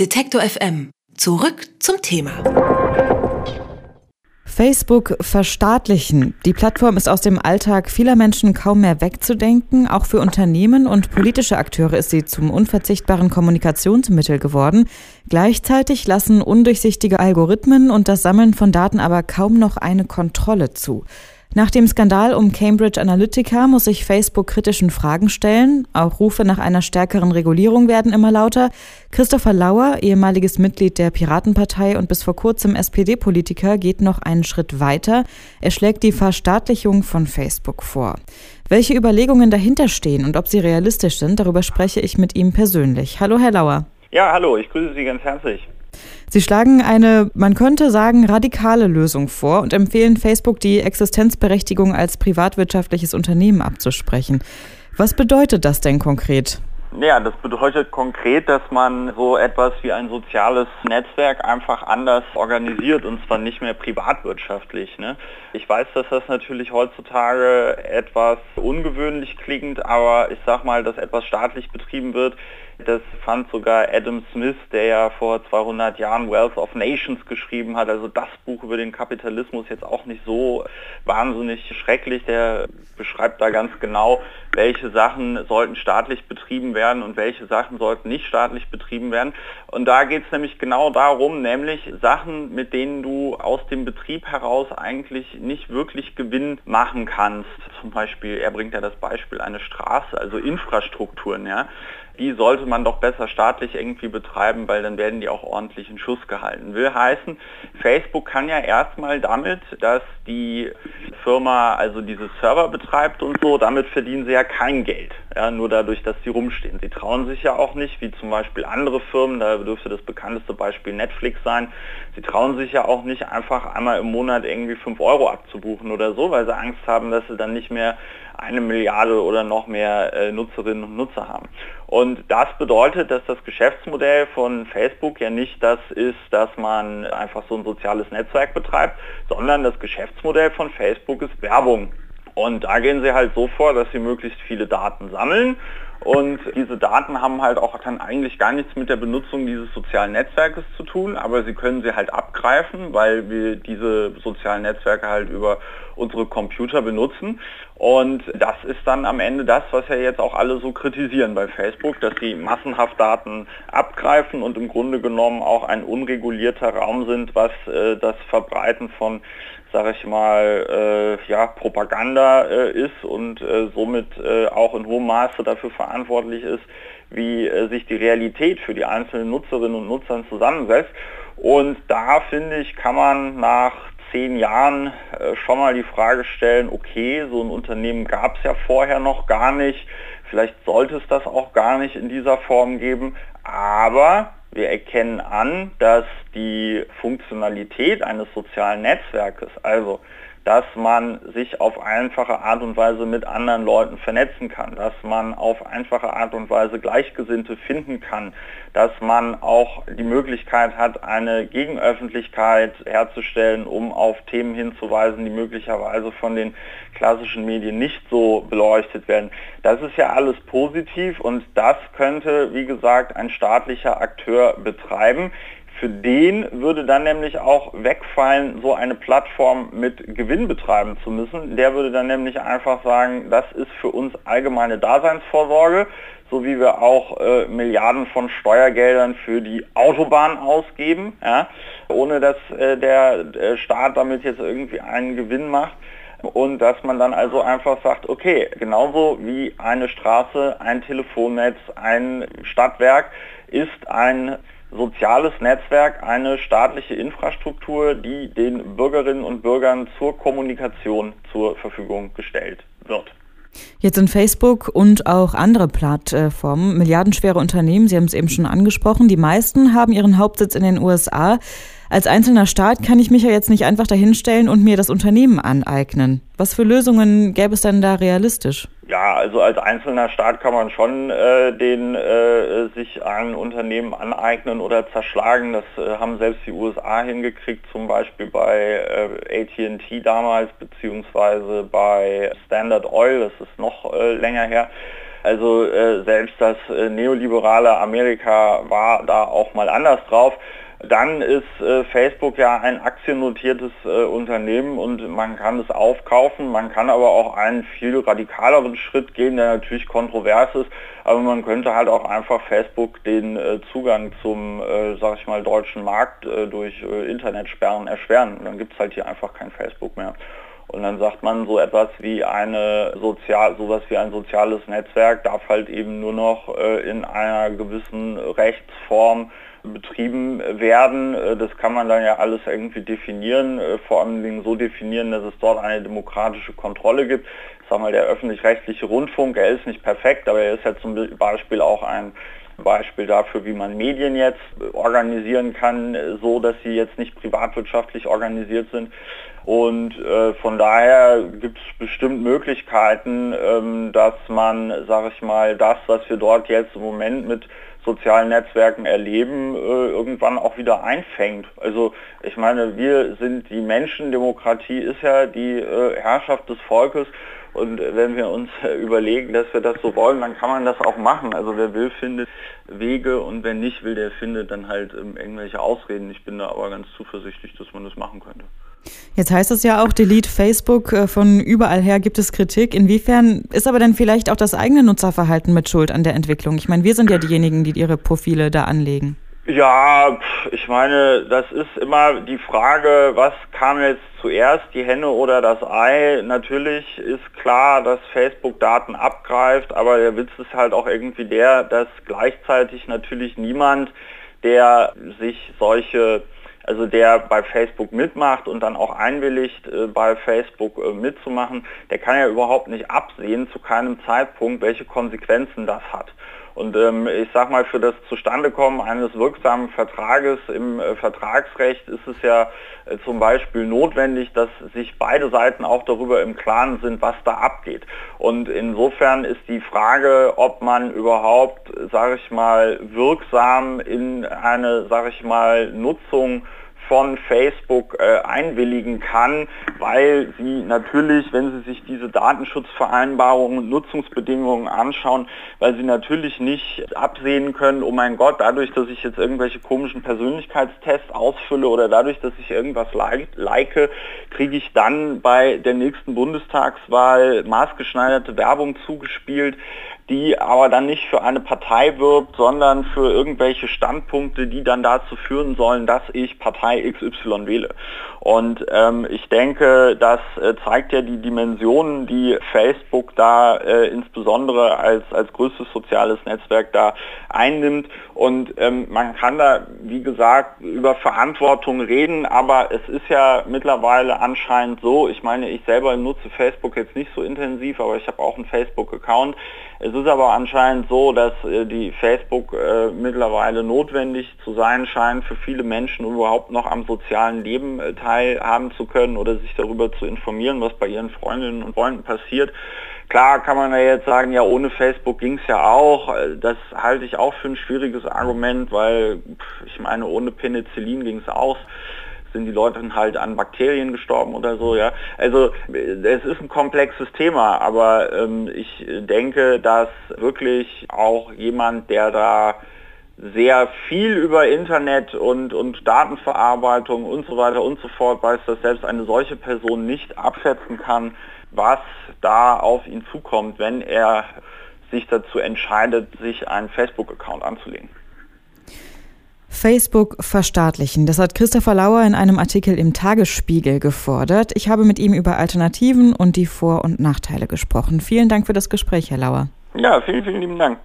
Detektor FM. Zurück zum Thema. Facebook verstaatlichen. Die Plattform ist aus dem Alltag vieler Menschen kaum mehr wegzudenken. Auch für Unternehmen und politische Akteure ist sie zum unverzichtbaren Kommunikationsmittel geworden. Gleichzeitig lassen undurchsichtige Algorithmen und das Sammeln von Daten aber kaum noch eine Kontrolle zu. Nach dem Skandal um Cambridge Analytica muss sich Facebook kritischen Fragen stellen. Auch Rufe nach einer stärkeren Regulierung werden immer lauter. Christopher Lauer, ehemaliges Mitglied der Piratenpartei und bis vor kurzem SPD-Politiker, geht noch einen Schritt weiter. Er schlägt die Verstaatlichung von Facebook vor. Welche Überlegungen dahinter stehen und ob sie realistisch sind, darüber spreche ich mit ihm persönlich. Hallo, Herr Lauer. Ja, hallo, ich grüße Sie ganz herzlich. Sie schlagen eine, man könnte sagen, radikale Lösung vor und empfehlen Facebook, die Existenzberechtigung als privatwirtschaftliches Unternehmen abzusprechen. Was bedeutet das denn konkret? Ja, das bedeutet konkret, dass man so etwas wie ein soziales Netzwerk einfach anders organisiert und zwar nicht mehr privatwirtschaftlich. Ne? Ich weiß, dass das natürlich heutzutage etwas ungewöhnlich klingt, aber ich sag mal, dass etwas staatlich betrieben wird, das fand sogar Adam Smith, der ja vor 200 Jahren Wealth of Nations geschrieben hat, also das Buch über den Kapitalismus jetzt auch nicht so wahnsinnig schrecklich. Der beschreibt da ganz genau, welche Sachen sollten staatlich betrieben werden und welche Sachen sollten nicht staatlich betrieben werden. Und da geht es nämlich genau darum, nämlich Sachen, mit denen du aus dem Betrieb heraus eigentlich nicht wirklich Gewinn machen kannst. Zum Beispiel, er bringt ja das Beispiel eine Straße, also Infrastrukturen, ja die sollte man doch besser staatlich irgendwie betreiben, weil dann werden die auch ordentlich in Schuss gehalten. Will heißen, Facebook kann ja erstmal damit, dass die Firma also diese Server betreibt und so, damit verdienen sie ja kein Geld. Ja, nur dadurch, dass sie rumstehen. Sie trauen sich ja auch nicht, wie zum Beispiel andere Firmen, da dürfte das bekannteste Beispiel Netflix sein, sie trauen sich ja auch nicht einfach einmal im Monat irgendwie 5 Euro abzubuchen oder so, weil sie Angst haben, dass sie dann nicht mehr eine Milliarde oder noch mehr äh, Nutzerinnen und Nutzer haben. Und das bedeutet, dass das Geschäftsmodell von Facebook ja nicht das ist, dass man einfach so ein soziales Netzwerk betreibt, sondern das Geschäftsmodell von Facebook ist Werbung. Und da gehen sie halt so vor, dass sie möglichst viele Daten sammeln und diese Daten haben halt auch dann eigentlich gar nichts mit der Benutzung dieses sozialen Netzwerkes zu tun, aber sie können sie halt abgreifen, weil wir diese sozialen Netzwerke halt über unsere Computer benutzen. Und das ist dann am Ende das, was ja jetzt auch alle so kritisieren bei Facebook, dass sie massenhaft Daten abgreifen und im Grunde genommen auch ein unregulierter Raum sind, was äh, das Verbreiten von sage ich mal, äh, ja, Propaganda äh, ist und äh, somit äh, auch in hohem Maße dafür verantwortlich ist, wie äh, sich die Realität für die einzelnen Nutzerinnen und Nutzern zusammensetzt. Und da finde ich, kann man nach zehn Jahren äh, schon mal die Frage stellen, okay, so ein Unternehmen gab es ja vorher noch gar nicht, vielleicht sollte es das auch gar nicht in dieser Form geben, aber wir erkennen an, dass die Funktionalität eines sozialen Netzwerkes, also dass man sich auf einfache Art und Weise mit anderen Leuten vernetzen kann, dass man auf einfache Art und Weise Gleichgesinnte finden kann, dass man auch die Möglichkeit hat, eine Gegenöffentlichkeit herzustellen, um auf Themen hinzuweisen, die möglicherweise von den klassischen Medien nicht so beleuchtet werden. Das ist ja alles positiv und das könnte, wie gesagt, ein staatlicher Akteur betreiben. Für den würde dann nämlich auch wegfallen, so eine Plattform mit Gewinn betreiben zu müssen. Der würde dann nämlich einfach sagen, das ist für uns allgemeine Daseinsvorsorge, so wie wir auch äh, Milliarden von Steuergeldern für die Autobahn ausgeben, ja, ohne dass äh, der äh, Staat damit jetzt irgendwie einen Gewinn macht und dass man dann also einfach sagt, okay, genauso wie eine Straße, ein Telefonnetz, ein Stadtwerk ist ein soziales Netzwerk eine staatliche Infrastruktur, die den Bürgerinnen und Bürgern zur Kommunikation zur Verfügung gestellt wird. Jetzt sind Facebook und auch andere Plattformen milliardenschwere Unternehmen, Sie haben es eben schon angesprochen. Die meisten haben ihren Hauptsitz in den USA. Als einzelner Staat kann ich mich ja jetzt nicht einfach dahinstellen und mir das Unternehmen aneignen. Was für Lösungen gäbe es denn da realistisch? Ja, also als einzelner Staat kann man schon äh, den äh, sich ein Unternehmen aneignen oder zerschlagen. Das äh, haben selbst die USA hingekriegt, zum Beispiel bei äh, AT&T damals, beziehungsweise bei Standard Oil, das ist noch äh, länger her. Also äh, selbst das äh, neoliberale Amerika war da auch mal anders drauf. Dann ist äh, Facebook ja ein aktiennotiertes äh, Unternehmen und man kann es aufkaufen. Man kann aber auch einen viel radikaleren Schritt gehen, der natürlich kontrovers ist. Aber man könnte halt auch einfach Facebook den äh, Zugang zum, äh, sag ich mal, deutschen Markt äh, durch äh, Internetsperren erschweren. Und dann gibt es halt hier einfach kein Facebook mehr. Und dann sagt man so etwas wie eine sozial, sowas wie ein soziales Netzwerk darf halt eben nur noch in einer gewissen Rechtsform betrieben werden. Äh, das kann man dann ja alles irgendwie definieren, äh, vor allem so definieren, dass es dort eine demokratische Kontrolle gibt. Ich sag mal, der öffentlich-rechtliche Rundfunk, er ist nicht perfekt, aber er ist ja zum Beispiel auch ein Beispiel dafür, wie man Medien jetzt organisieren kann, so dass sie jetzt nicht privatwirtschaftlich organisiert sind. Und äh, von daher gibt es bestimmt Möglichkeiten, ähm, dass man, sage ich mal, das, was wir dort jetzt im Moment mit sozialen Netzwerken erleben, äh, irgendwann auch wieder einfängt. Also ich meine, wir sind die Menschen, Demokratie ist ja die äh, Herrschaft des Volkes und wenn wir uns überlegen, dass wir das so wollen, dann kann man das auch machen. Also wer will, findet Wege und wer nicht will, der findet dann halt ähm, irgendwelche Ausreden. Ich bin da aber ganz zuversichtlich, dass man das machen könnte. Jetzt heißt es ja auch, Delete Facebook, äh, von überall her gibt es Kritik. Inwiefern ist aber denn vielleicht auch das eigene Nutzerverhalten mit Schuld an der Entwicklung? Ich meine, wir sind ja diejenigen, die ihre Profile da anlegen. Ja, ich meine, das ist immer die Frage, was kam jetzt zuerst, die Henne oder das Ei? Natürlich ist klar, dass Facebook Daten abgreift, aber der Witz ist halt auch irgendwie der, dass gleichzeitig natürlich niemand, der sich solche also der bei Facebook mitmacht und dann auch einwilligt, äh, bei Facebook äh, mitzumachen, der kann ja überhaupt nicht absehen zu keinem Zeitpunkt, welche Konsequenzen das hat. Und ähm, ich sage mal, für das Zustandekommen eines wirksamen Vertrages im äh, Vertragsrecht ist es ja äh, zum Beispiel notwendig, dass sich beide Seiten auch darüber im Klaren sind, was da abgeht. Und insofern ist die Frage, ob man überhaupt, sage ich mal, wirksam in eine, sage ich mal, Nutzung von Facebook äh, einwilligen kann, weil sie natürlich, wenn sie sich diese Datenschutzvereinbarungen und Nutzungsbedingungen anschauen, weil sie natürlich nicht absehen können, oh mein Gott, dadurch, dass ich jetzt irgendwelche komischen Persönlichkeitstests ausfülle oder dadurch, dass ich irgendwas like, like kriege ich dann bei der nächsten Bundestagswahl maßgeschneiderte Werbung zugespielt die aber dann nicht für eine Partei wirbt, sondern für irgendwelche Standpunkte, die dann dazu führen sollen, dass ich Partei XY wähle. Und ähm, ich denke, das äh, zeigt ja die Dimensionen, die Facebook da äh, insbesondere als, als größtes soziales Netzwerk da einnimmt. Und ähm, man kann da, wie gesagt, über Verantwortung reden, aber es ist ja mittlerweile anscheinend so, ich meine, ich selber nutze Facebook jetzt nicht so intensiv, aber ich habe auch einen Facebook-Account. Es ist aber anscheinend so, dass äh, die Facebook äh, mittlerweile notwendig zu sein scheint für viele Menschen, überhaupt noch am sozialen Leben äh, teilhaben zu können oder sich darüber zu informieren, was bei ihren Freundinnen und Freunden passiert. Klar kann man ja jetzt sagen, ja, ohne Facebook ging es ja auch. Das halte ich auch für ein schwieriges Argument, weil ich meine, ohne Penicillin ging es auch sind die Leute halt an Bakterien gestorben oder so, ja. Also es ist ein komplexes Thema, aber ähm, ich denke, dass wirklich auch jemand, der da sehr viel über Internet und, und Datenverarbeitung und so weiter und so fort weiß, dass selbst eine solche Person nicht abschätzen kann, was da auf ihn zukommt, wenn er sich dazu entscheidet, sich einen Facebook-Account anzulegen. Facebook verstaatlichen. Das hat Christopher Lauer in einem Artikel im Tagesspiegel gefordert. Ich habe mit ihm über Alternativen und die Vor- und Nachteile gesprochen. Vielen Dank für das Gespräch, Herr Lauer. Ja, vielen, vielen lieben Dank.